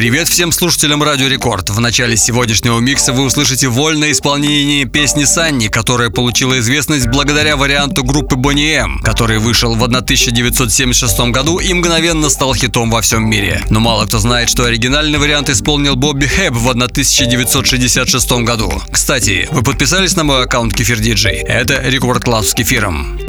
Привет всем слушателям Радио Рекорд. В начале сегодняшнего микса вы услышите вольное исполнение песни Sunny, которая получила известность благодаря варианту группы Boney M, который вышел в 1976 году и мгновенно стал хитом во всем мире. Но мало кто знает, что оригинальный вариант исполнил Бобби Хэб в 1966 году. Кстати, вы подписались на мой аккаунт Kefir DJ? Это Record Club с кефиром.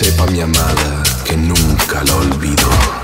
sepa mi amada que nunca lo olvido.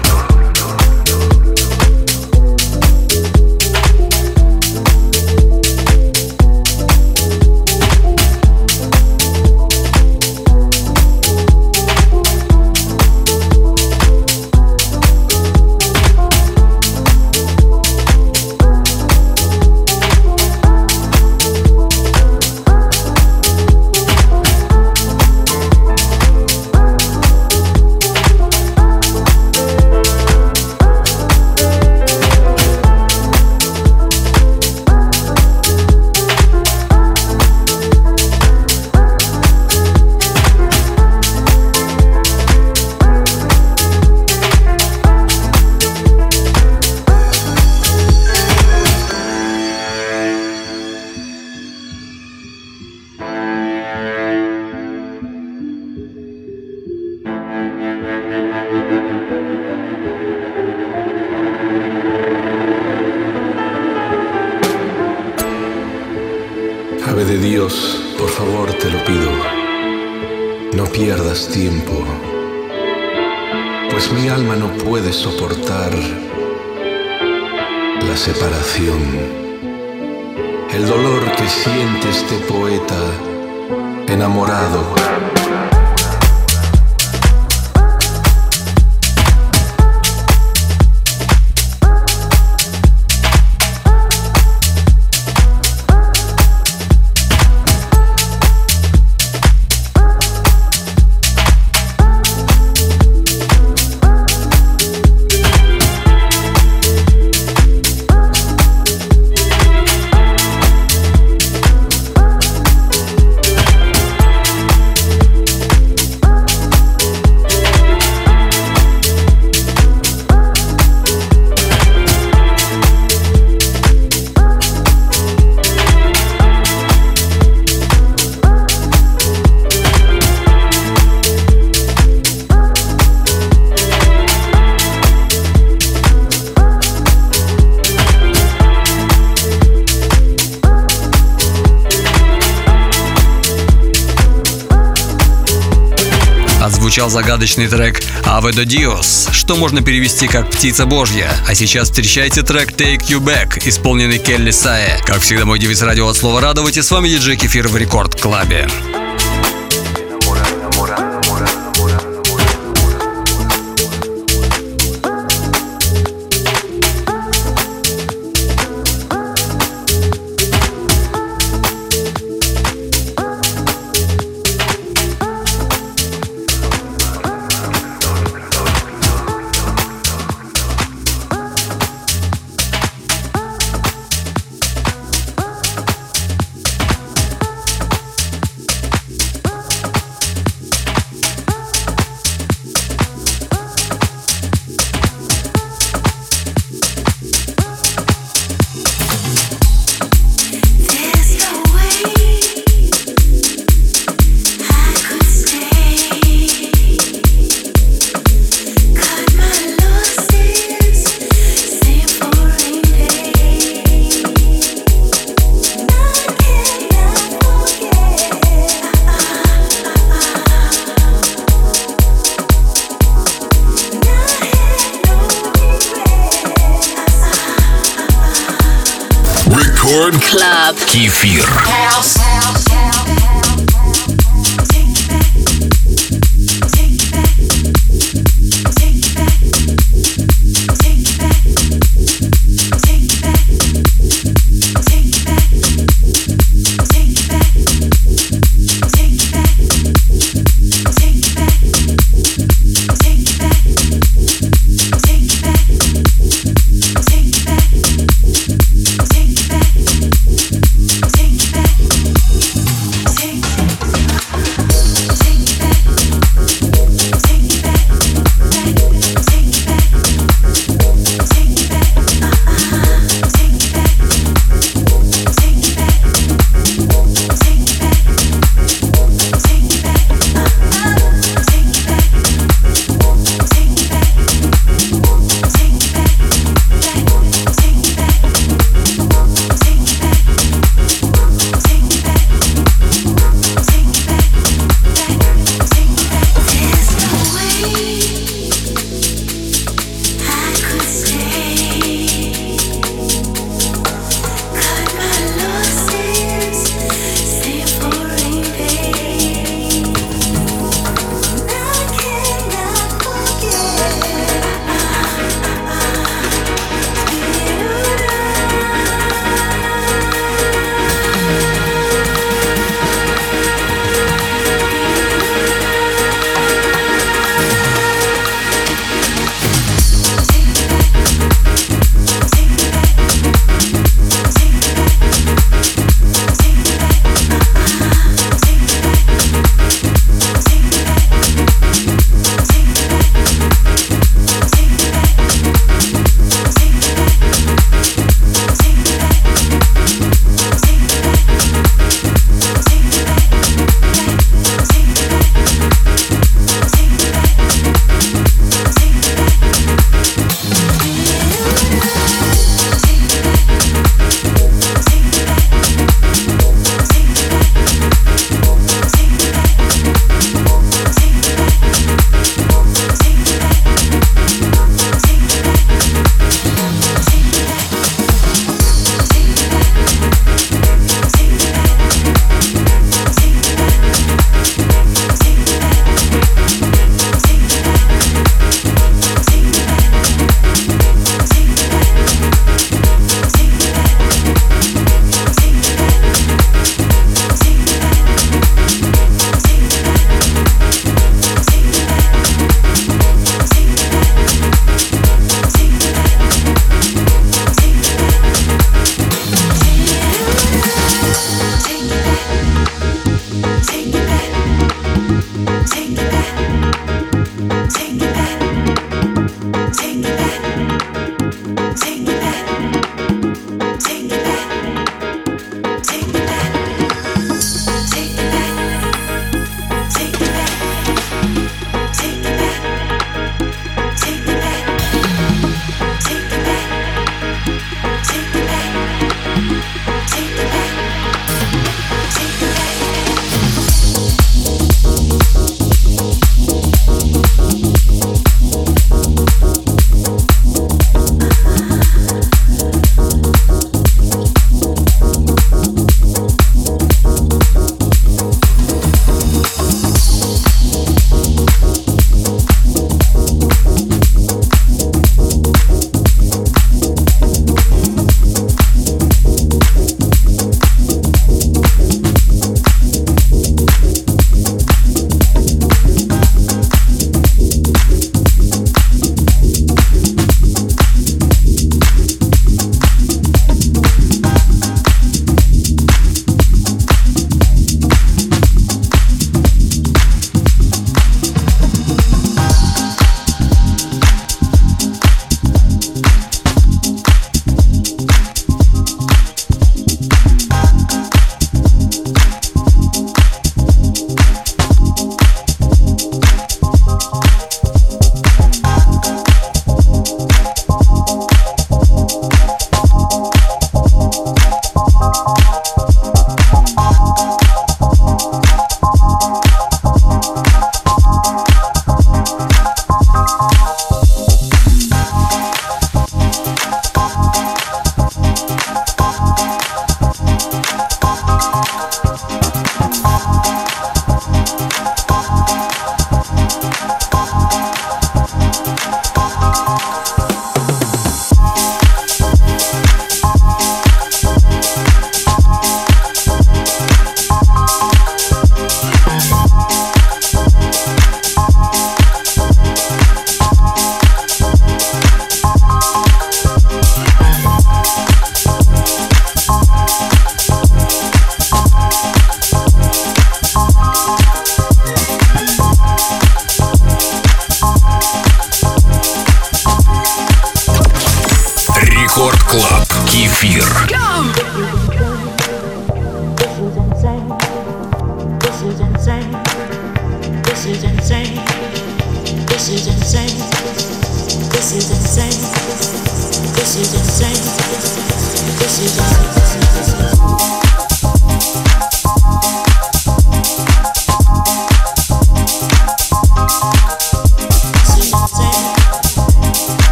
прозвучал загадочный трек «Ave do Dios», что можно перевести как «Птица Божья». А сейчас встречайте трек «Take You Back», исполненный Келли Сая. Как всегда, мой девиз радио от слова «Радовать» и с вами диджей Кефир в Рекорд Клабе. Рекорд Клаб. Кефир.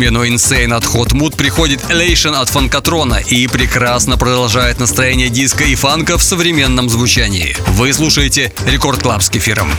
Смену Insane от Hot Mood приходит Elation от Фанкатрона и прекрасно продолжает настроение диска и фанка в современном звучании. Вы слушаете Record Club с кефиром.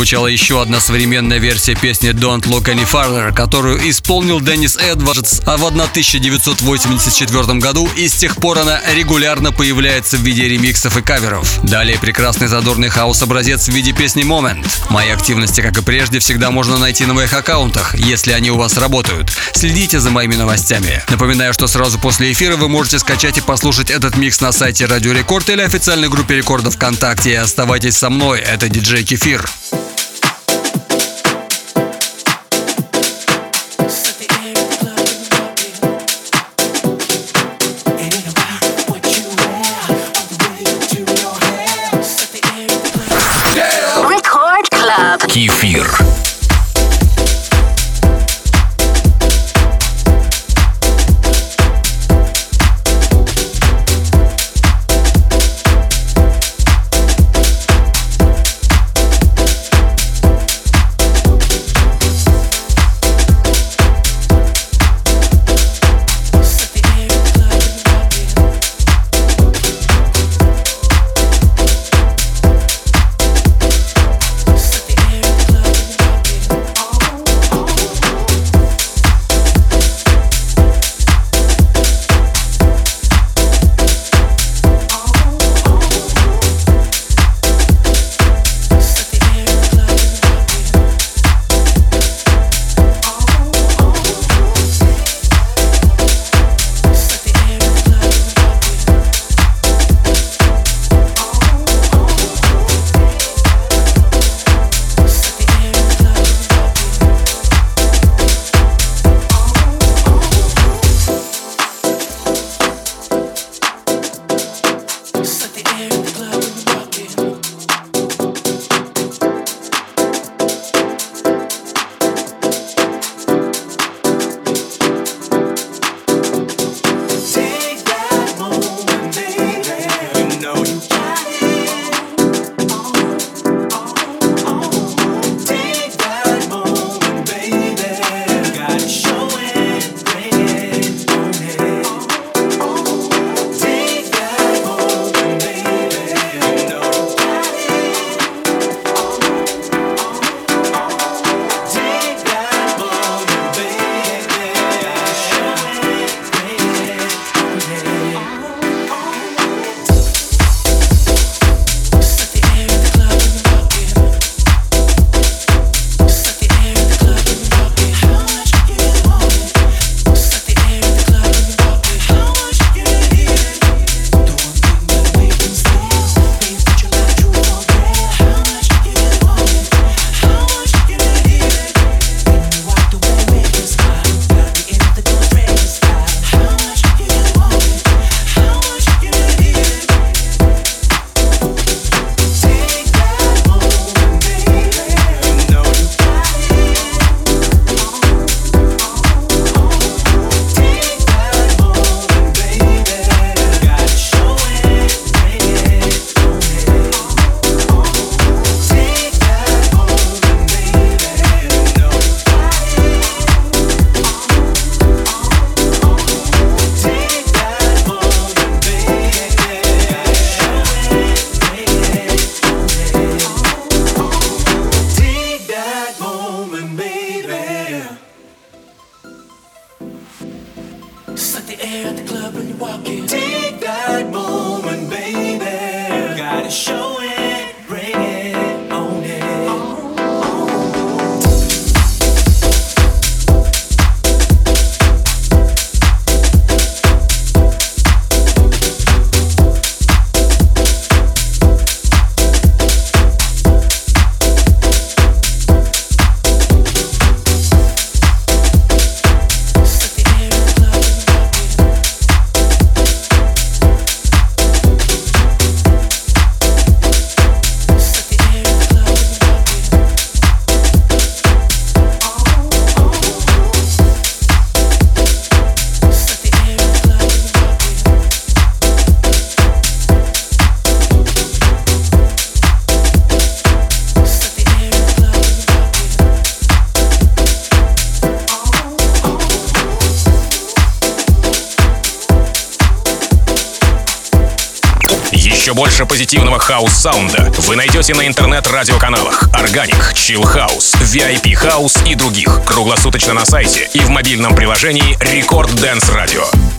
Прозвучала еще одна современная версия песни Don't Look Any Farther, которую исполнил Деннис Эдвардс а в 1984 году и с тех пор она регулярно появляется в виде ремиксов и каверов. Далее прекрасный задорный хаос-образец в виде песни Moment. Мои активности, как и прежде, всегда можно найти на моих аккаунтах, если они у вас работают. Следите за моими новостями. Напоминаю, что сразу после эфира вы можете скачать и послушать этот микс на сайте Радио Рекорд или официальной группе Рекорда ВКонтакте. Оставайтесь со мной, это диджей Кефир. Кефир. Позитивного хаус-саунда вы найдете на интернет-радиоканалах Organic, Chill House, VIP House и других круглосуточно на сайте и в мобильном приложении Record Dance Radio.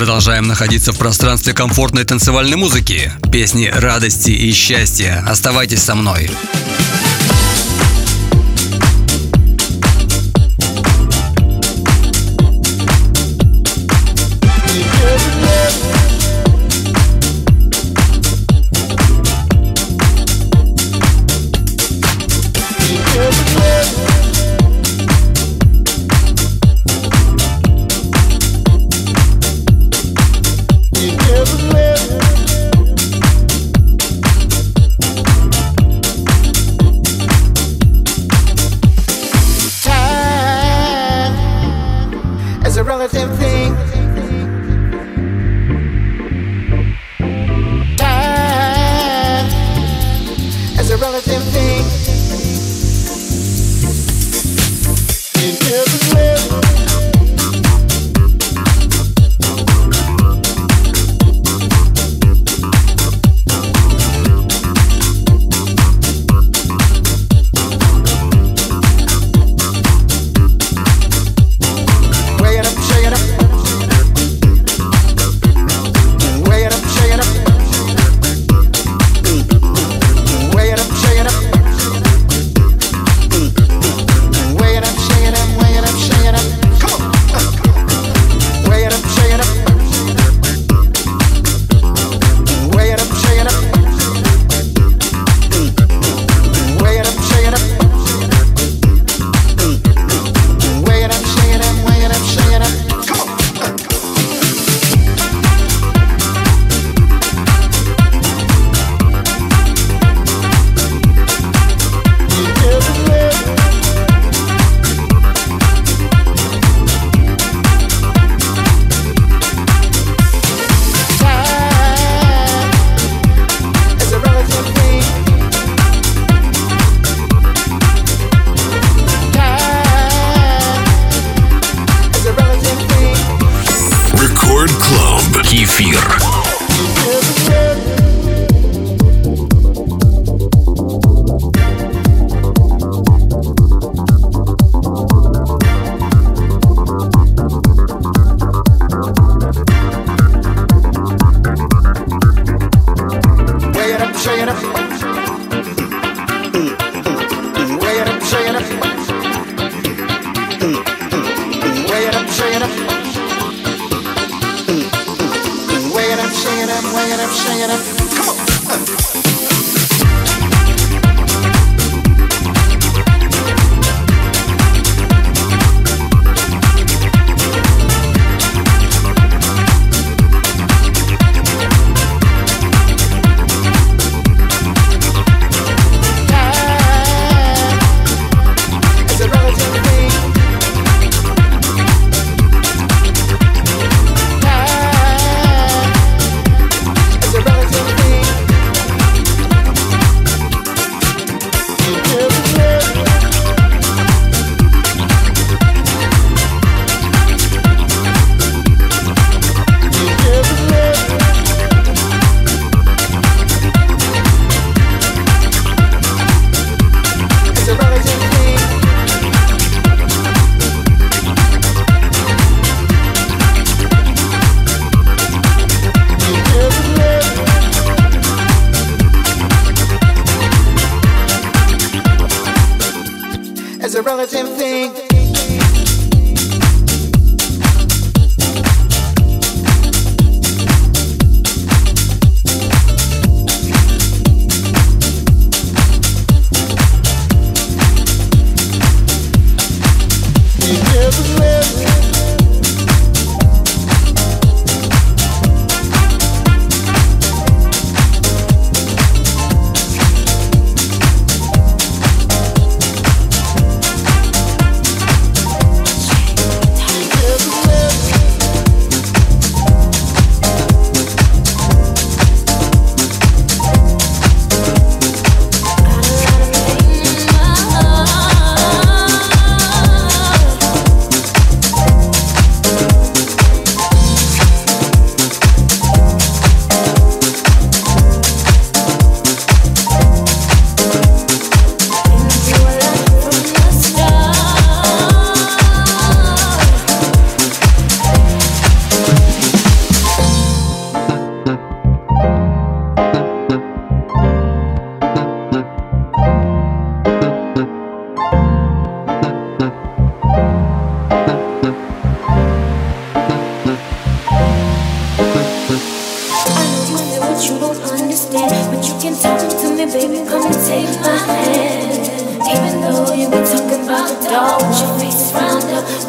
Продолжаем находиться в пространстве комфортной танцевальной музыки. Песни радости и счастья. Оставайтесь со мной.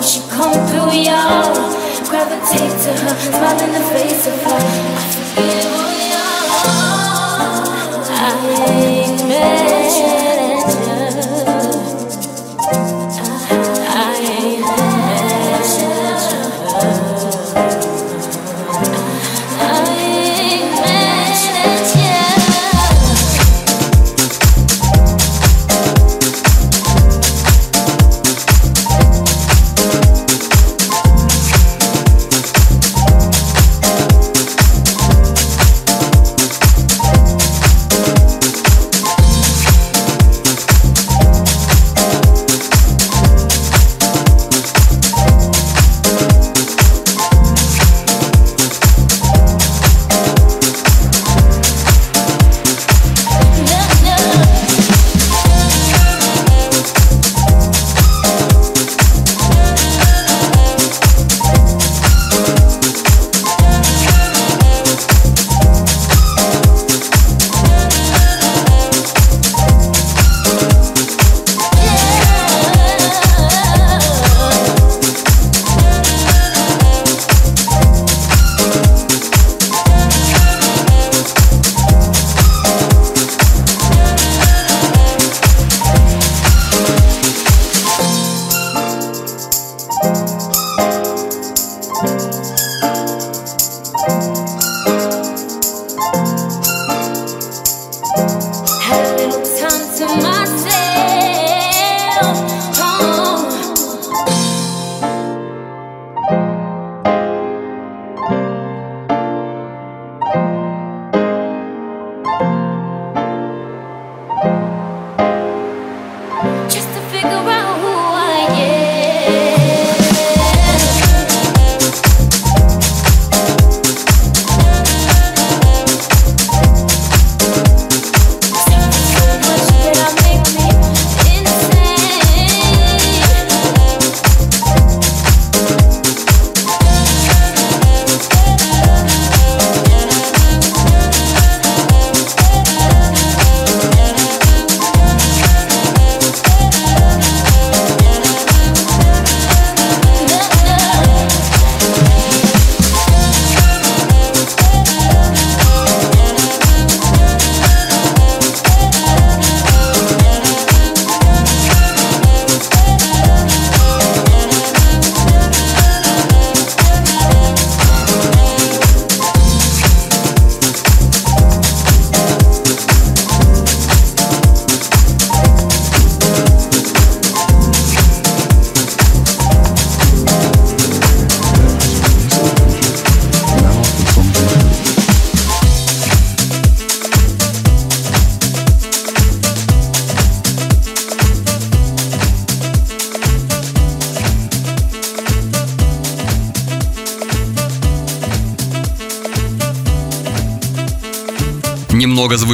When she come through, y'all. Gravitate to her, smile in the face of her.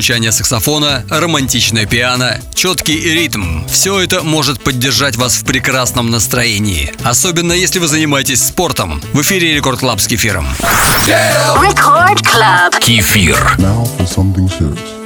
Звучания саксофона, романтичное пиано, четкий ритм. Все это может поддержать вас в прекрасном настроении. Особенно если вы занимаетесь спортом. В эфире Record Club с кефиром. Record Club. Кефир. Now for something serious.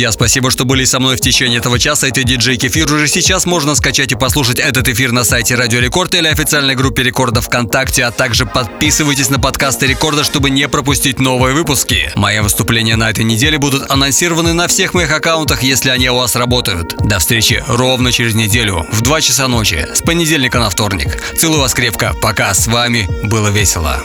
Друзья, спасибо, что были со мной в течение этого часа. Это диджей Кефир. Уже сейчас можно скачать и послушать этот эфир на сайте Радио Рекорд или официальной группе Рекорда ВКонтакте, а также подписывайтесь на подкасты Рекорда, чтобы не пропустить новые выпуски. Мои выступления на этой неделе будут анонсированы на всех моих аккаунтах, если они у вас работают. До встречи ровно через неделю в 2 часа ночи с понедельника на вторник. Целую вас крепко. Пока. С вами было весело.